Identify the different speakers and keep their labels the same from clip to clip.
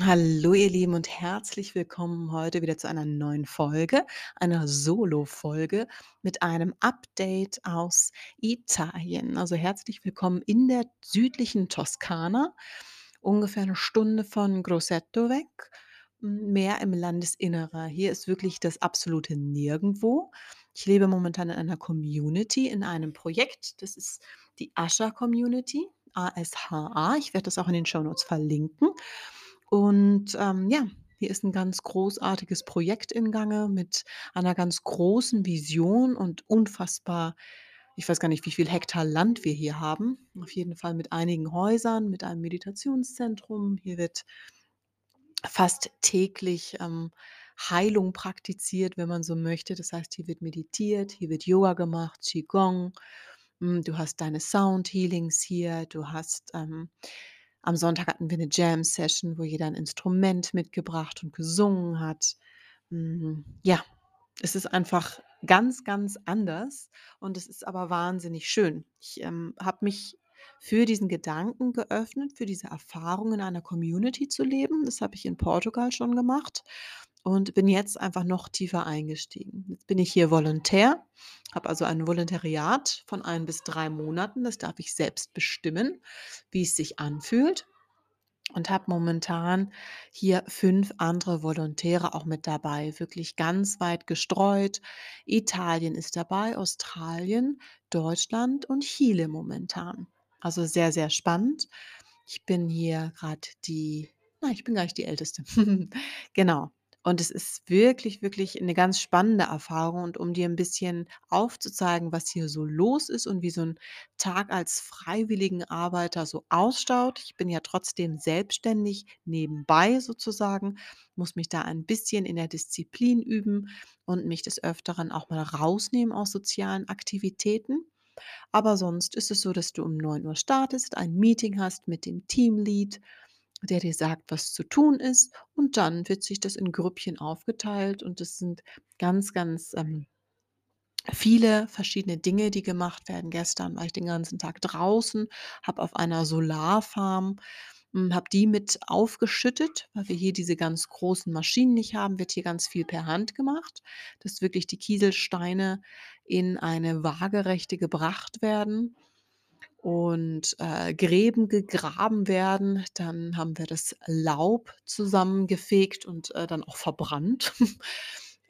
Speaker 1: Hallo ihr Lieben und herzlich willkommen heute wieder zu einer neuen Folge, einer Solo-Folge mit einem Update aus Italien. Also herzlich willkommen in der südlichen Toskana, ungefähr eine Stunde von Grosseto weg, mehr im Landesinnere. Hier ist wirklich das absolute Nirgendwo. Ich lebe momentan in einer Community, in einem Projekt. Das ist die Asha Community, A-S-H-A. Ich werde das auch in den Shownotes verlinken. Und, ähm, ja, hier ist ein ganz großartiges Projekt in Gange mit einer ganz großen Vision und unfassbar ich weiß gar nicht, wie viel Hektar Land wir hier haben. Auf jeden Fall mit einigen Häusern, mit einem Meditationszentrum. Hier wird fast täglich, ähm, Heilung praktiziert, wenn man so möchte. Das heißt, hier wird meditiert, hier wird Yoga gemacht, Qigong. Hm, du hast deine Sound Healings hier, du hast, ähm am Sonntag hatten wir 'ne Jam-Session, wo jeder 'n Instrument mitgebracht und gesungen hat. Hm, ja, es ist einfach ganz, ganz anders und es ist aber wahnsinnig schön. Ich, ähm, habe mich für diesen Gedanken geöffnet, für diese Erfahrung in einer Community zu leben. Das habe ich in Portugal schon gemacht und bin jetzt einfach noch tiefer eingestiegen. Jetzt bin ich hier Volontär, habe also ein Volontariat von ein bis 3 Monaten. Das darf ich selbst bestimmen, wie es sich anfühlt und habe momentan hier 5 andere Volontäre auch mit dabei, wirklich ganz weit gestreut. Italien ist dabei, Australien, Deutschland und Chile momentan. Also sehr, sehr spannend. Ich bin hier gerade die na, ich bin gar nicht die Älteste. Genau. Und es ist wirklich, wirklich eine ganz spannende Erfahrung und um dir ein bisschen aufzuzeigen, was hier so los ist und wie so ein Tag als Freiwilligenarbeiter so ausschaut. Ich bin ja trotzdem selbstständig nebenbei sozusagen, muss mich da ein bisschen in der Disziplin üben und mich des Öfteren auch mal rausnehmen aus sozialen Aktivitäten. Aber sonst ist es so, dass du um neun Uhr startest, ein Meeting hast mit dem Teamlead, der dir sagt, was zu tun ist und dann wird sich das in Grüppchen aufgeteilt und es sind ganz, ganz, ähm viele verschiedene Dinge, die gemacht werden. Gestern war ich den ganzen Tag draußen, habe auf einer Solarfarm hm, habe die mit aufgeschüttet, weil wir hier diese ganz großen Maschinen nicht haben, wird hier ganz viel per Hand gemacht, dass wirklich die Kieselsteine in eine Waagerechte gebracht werden und, äh, Gräben gegraben werden. Dann haben wir das Laub zusammengefegt und, äh, dann auch verbrannt.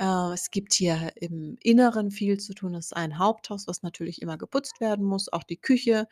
Speaker 1: Äh, es gibt hier im Inneren viel zu tun. Das ist ein Haupthaus, was natürlich immer geputzt werden muss. Auch die Küche,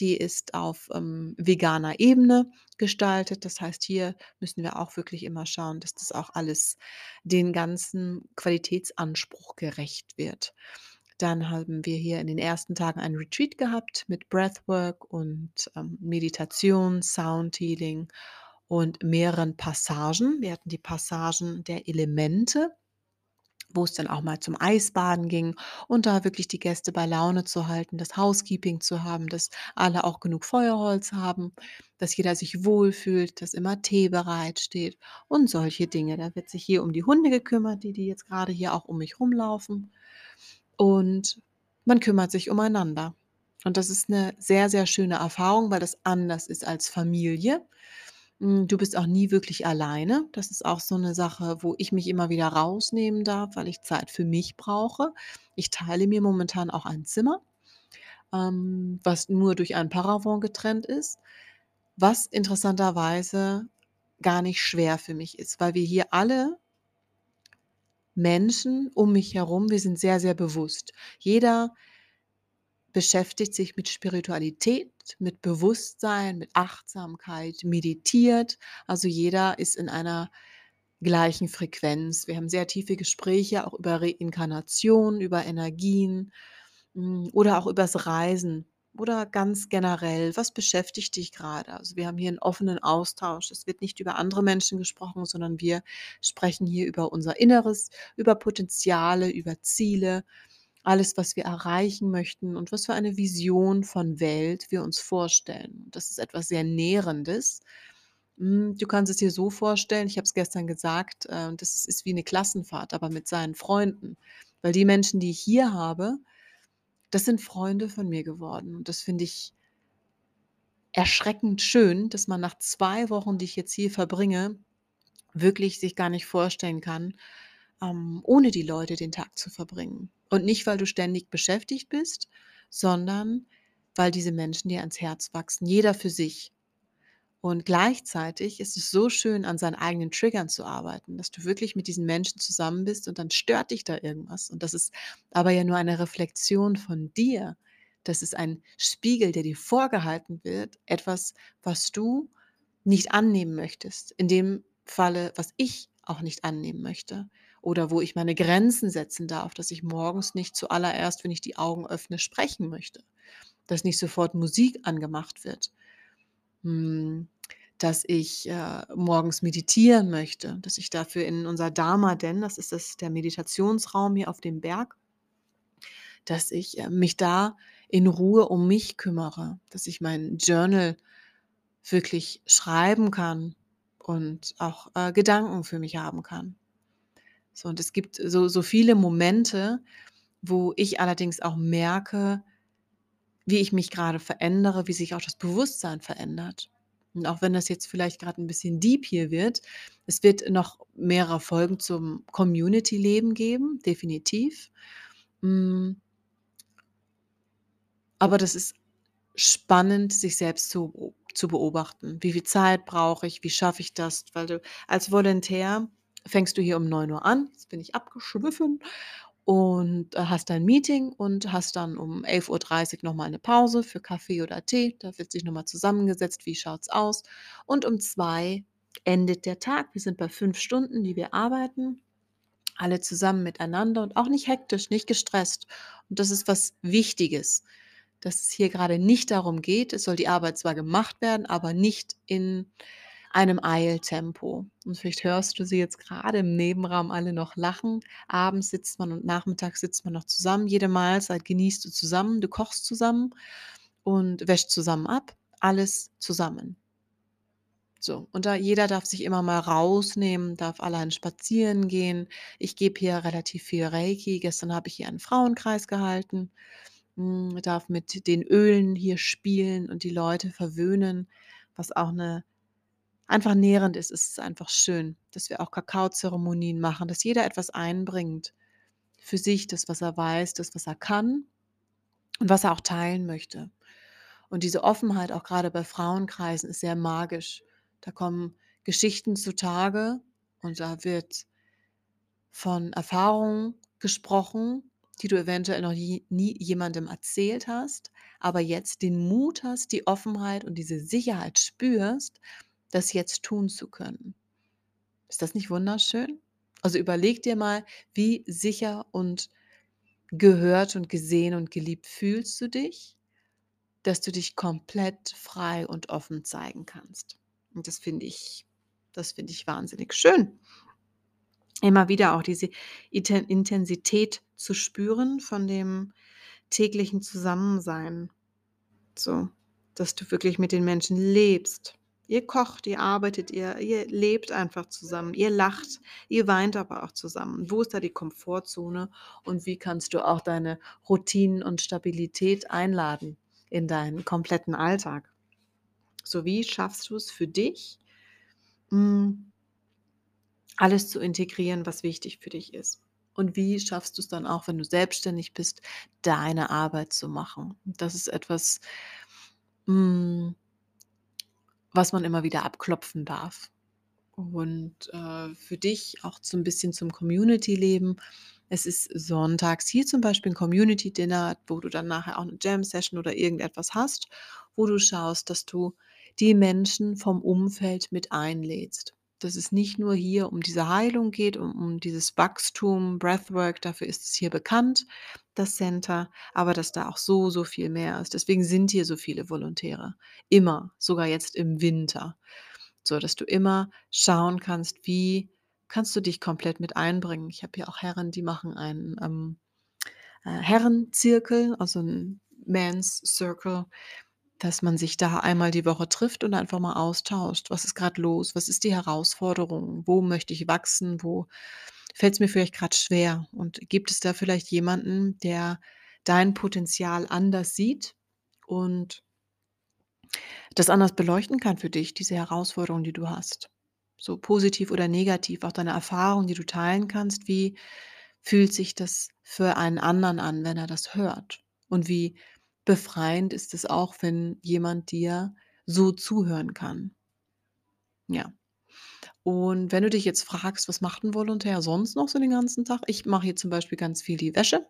Speaker 1: die ist auf, ähm, veganer Ebene gestaltet. Das heißt, hier müssen wir auch wirklich immer schauen, dass das auch alles den ganzen Qualitätsanspruch gerecht wird. Dann haben wir hier in den ersten Tagen ein Retreat gehabt mit Breathwork und, ähm, Meditation, Sound Healing und mehreren Passagen. Wir hatten die Passagen der Elemente wo es dann auch mal zum Eisbaden ging und da wirklich die Gäste bei Laune zu halten, das Housekeeping zu haben, dass alle auch genug Feuerholz haben, dass jeder sich wohlfühlt, dass immer Tee bereitsteht und solche Dinge. Da wird sich hier um die Hunde gekümmert, die die jetzt gerade hier auch um mich rumlaufen und man kümmert sich umeinander. Und das ist eine sehr, sehr schöne Erfahrung, weil das anders ist als Familie. Hm, du bist auch nie wirklich alleine. Das ist auch so 'ne Sache, wo ich mich immer wieder rausnehmen darf, weil ich Zeit für mich brauche. Ich teile mir momentan auch ein Zimmer, ähm, was nur durch ein Paravent getrennt ist, was interessanterweise gar nicht schwer für mich ist, weil wir hier alle Menschen um mich herum wir sind sehr, sehr bewusst. Jeder beschäftigt sich mit Spiritualität, mit Bewusstsein, mit Achtsamkeit, meditiert. Also jeder ist in einer gleichen Frequenz. Wir haben sehr tiefe Gespräche auch über Reinkarnation, über Energien, hm, oder auch übers Reisen oder ganz generell: „Was beschäftigt dich gerade? Also, wir haben hier einen offenen Austausch. Es wird nicht über andere Menschen gesprochen, sondern wir sprechen hier über unser Inneres, über Potenziale, über Ziele, alles, was wir erreichen möchten und was für eine Vision von Welt wir uns vorstellen. Das ist etwas sehr Nährendes. Hm, du kannst es dir so vorstellen, ich habe es gestern gesagt, äh, das ist wie eine Klassenfahrt, aber mit seinen Freunden. Weil die Menschen, die ich hier habe, das sind Freunde von mir geworden. Und das finde ich erschreckend schön, dass man nach 2 Wochen, die ich jetzt hier verbringe, wirklich sich gar nicht vorstellen kann, ähm, ohne die Leute den Tag zu verbringen. Und nicht, weil du ständig beschäftigt bist, sondern weil diese Menschen dir ans Herz wachsen, jeder für sich. Und gleichzeitig ist es so schön, an seinen eigenen Triggern zu arbeiten, dass du wirklich mit diesen Menschen zusammen bist und dann stört dich da irgendwas. Und das ist aber ja nur eine Reflexion von dir. Das ist ein Spiegel, der dir vorgehalten wird, etwas, was du nicht annehmen möchtest. In dem Falle, was ich auch nicht annehmen möchte. Oder wo ich meine Grenzen setzen darf, dass ich morgens nicht zuallererst, wenn ich die Augen öffne, sprechen möchte. Dass nicht sofort Musik angemacht wird. Hm, dass ich äh, morgens meditieren möchte, dass ich dafür in unser Dharma, denn das ist das, der Meditationsraum hier auf dem Berg, dass ich äh, mich da in Ruhe um mich kümmere, dass ich mein Journal wirklich schreiben kann und auch äh, Gedanken für mich haben kann. So, und es gibt so, so viele Momente, wo ich allerdings auch merke, wie ich mich gerade verändere, wie sich auch das Bewusstsein verändert. Und auch wenn das jetzt vielleicht gerade ein bisschen deep hier wird, es wird noch mehrere Folgen zum Community-Leben geben, definitiv. Hm. Aber das ist spannend, sich selbst zu zu beobachten. Wie viel Zeit brauche ich? Wie schaffe ich das? Weil du als Volontär fängst du hier um 9 Uhr an, jetzt bin ich abgeschwiffen und äh, hast dein Meeting und hast dann um 11:30 Uhr noch mal 'ne Pause für Kaffee oder Tee. Da wird sich noch mal zusammengesetzt, wie schaut's aus? Und um 2 endet der Tag. Wir sind bei 5 Stunden, die wir arbeiten, alle zusammen miteinander und auch nicht hektisch, nicht gestresst. Und das ist was Wichtiges dass es hier gerade nicht darum geht, es soll die Arbeit zwar gemacht werden, aber nicht in einem Eiltempo. Und vielleicht hörst du sie jetzt gerade im Nebenraum alle noch lachen. Abends sitzt man und nachmittags sitzt man noch zusammen. Jede Mahlzeit genießt du zusammen, du kochst zusammen und wäscht zusammen ab. Alles zusammen. So, und da jeder darf sich immer mal rausnehmen, darf allein spazieren gehen. Ich gebe hier relativ viel Reiki. Gestern habe ich hier einen Frauenkreis gehalten hm, darf mit den Ölen hier spielen und die Leute verwöhnen, was auch eine einfach nährend ist. Es ist einfach schön, dass wir auch Kakaozeremonien machen, dass jeder etwas einbringt für sich, das, was er weiß, das, was er kann und was er auch teilen möchte. Und diese Offenheit, auch gerade bei Frauenkreisen, ist sehr magisch. Da kommen Geschichten zutage und da wird von Erfahrungen gesprochen, die du eventuell noch nie, nie jemandem erzählt hast, aber jetzt den Mut hast, die Offenheit und diese Sicherheit spürst, das jetzt tun zu können. Ist das nicht wunderschön? Also überleg dir mal, wie sicher und gehört und gesehen und geliebt fühlst du dich, dass du dich komplett frei und offen zeigen kannst. Und das finde ich, das finde ich wahnsinnig schön immer wieder auch diese Intensität zu spüren von dem täglichen Zusammensein. So, dass du wirklich mit den Menschen lebst. Ihr kocht, ihr arbeitet, ihr, ihr lebt einfach zusammen, ihr lacht, ihr weint aber auch zusammen. Wo ist da die Komfortzone und wie kannst du auch deine Routinen und Stabilität einladen in deinen kompletten Alltag? So wie schaffst du es für dich, hm, alles zu integrieren, was wichtig für dich ist. Und wie schaffst du es dann auch, wenn du selbstständig bist, deine Arbeit zu machen? Das ist etwas, hm, was man immer wieder abklopfen darf. Und äh, für dich auch so ein bisschen zum Community-Leben. Es ist sonntags hier zum Beispiel ein Community-Dinner, wo du dann nachher auch eine Jam-Session oder irgendetwas hast, wo du schaust, dass du die Menschen vom Umfeld mit einlädst dass es nicht nur hier um diese Heilung geht, um, um dieses Wachstum, Breathwork, dafür ist es hier bekannt, das Center, aber dass da auch so, so viel mehr ist. Deswegen sind hier so viele Volontäre. Immer, sogar jetzt im Winter. So, dass du immer schauen kannst, wie kannst du dich komplett mit einbringen. Ich habe hier auch Herren, die machen einen ähm, äh, Herrenzirkel, also ein Man's Circle, dass man sich da einmal die Woche trifft und einfach mal austauscht. Was ist gerade los? Was ist die Herausforderung? Wo möchte ich wachsen? Wo fällt es mir vielleicht gerade schwer? Und gibt es da vielleicht jemanden, der dein Potenzial anders sieht und das anders beleuchten kann für dich, diese Herausforderung, die du hast? so positiv oder negativ, auch deine Erfahrung, die du teilen kannst. Wie fühlt sich das für einen anderen an, wenn er das hört? Und wie befreiend ist es auch, wenn jemand dir so zuhören kann? Ja. Und wenn du dich jetzt fragst: „Was macht 'n Volontär sonst noch so den ganzen Tag?“ Ich mache hier zum Beispiel ganz viel die Wäsche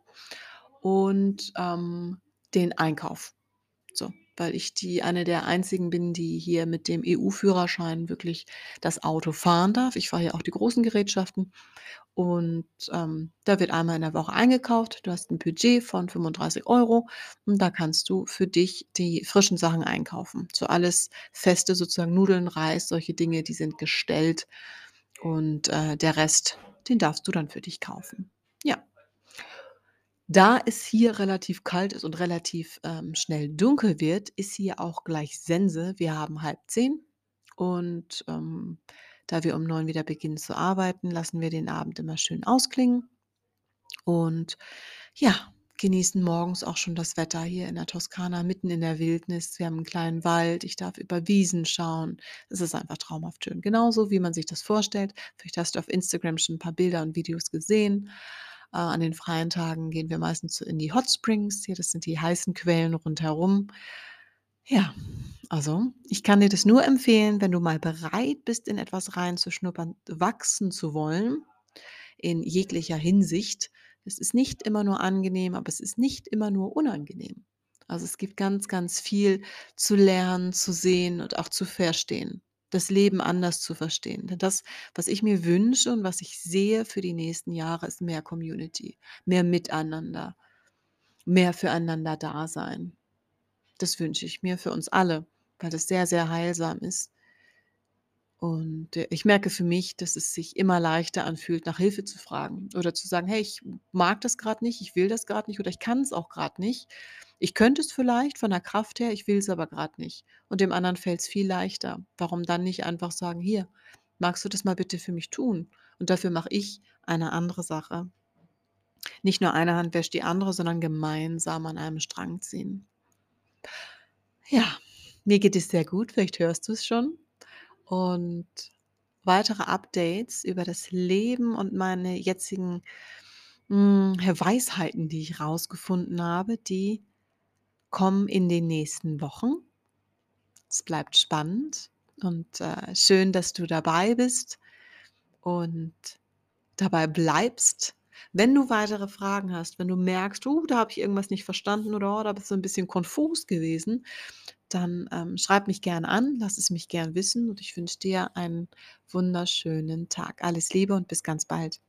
Speaker 1: und, ähm, den Einkauf. So, weil ich die eine der einzigen bin, die hier mit dem EU-Führerschein wirklich das Auto fahren darf. Ich fahre hier auch die großen Gerätschaften und, ähm, da wird einmal in der Woche eingekauft. Du hast 'n Budget von 35 € und da kannst du für dich die frischen Sachen einkaufen. So alles Feste sozusagen, Nudeln, Reis, solche Dinge, die sind gestellt und, äh, der Rest, den darfst du dann für dich kaufen. Da es hier relativ kalt ist und relativ, ähm, schnell dunkel wird, ist hier auch gleich Sense. Wir haben 9:30 und, ähm, da wir um 9 wieder beginnen zu arbeiten, lassen wir den Abend immer schön ausklingen und ja, genießen morgens auch schon das Wetter hier in der Toskana mitten in der Wildnis. Wir haben 'n kleinen Wald, ich darf über Wiesen schauen. Es ist einfach traumhaft schön. Genauso, wie man sich das vorstellt. Vielleicht hast du auf Instagram schon 'n paar Bilder und Videos gesehen. Äh, an den freien Tagen gehen wir meistens in die Hot Springs hier, das sind die heißen Quellen rundherum. Ja, also, ich kann dir das nur empfehlen, wenn du mal bereit bist, in etwas reinzuschnuppern, wachsen zu wollen in jeglicher Hinsicht. Es ist nicht immer nur angenehm, aber es ist nicht immer nur unangenehm. Also, es gibt ganz, ganz viel zu lernen, zu sehen und auch zu verstehen. Das Leben anders zu verstehen. Denn das, was ich mir wünsche und was ich sehe für die nächsten Jahre, ist mehr Community, mehr Miteinander, mehr füreinander Dasein. Das wünsche ich mir für uns alle, weil das sehr, sehr heilsam ist. Und, äh, ich merke für mich, dass es sich immer leichter anfühlt, nach Hilfe zu fragen oder zu sagen: „Hey, ich mag das grad nicht, ich will das grad nicht oder ich kann's auch grad nicht. Ich könnte es vielleicht von der Kraft her, ich will's aber grad nicht.“ Und dem anderen fällt's viel leichter. Warum dann nicht einfach sagen: „Hier, magst du das mal bitte für mich tun?“ Und dafür mache ich eine andere Sache. Nicht nur eine Hand wäscht die andere, sondern gemeinsam an einem Strang ziehen. Ja, mir geht es sehr gut, vielleicht hörst du's schon. Und weitere Updates über das Leben und meine jetzigen, hm, ja, Weisheiten, die ich rausgefunden habe, die kommen in den nächsten Wochen. Es bleibt spannend und, äh, schön, dass du dabei bist und dabei bleibst. Wenn du weitere Fragen hast, wenn du merkst: „Uh, da habe ich irgendwas nicht verstanden“ oder: „Oh, da bist du 'n bisschen konfus gewesen“, dann, ähm, schreib mich gern an, lass es mich gern wissen und ich wünsche dir einen wunderschönen Tag. Alles Liebe und bis ganz bald.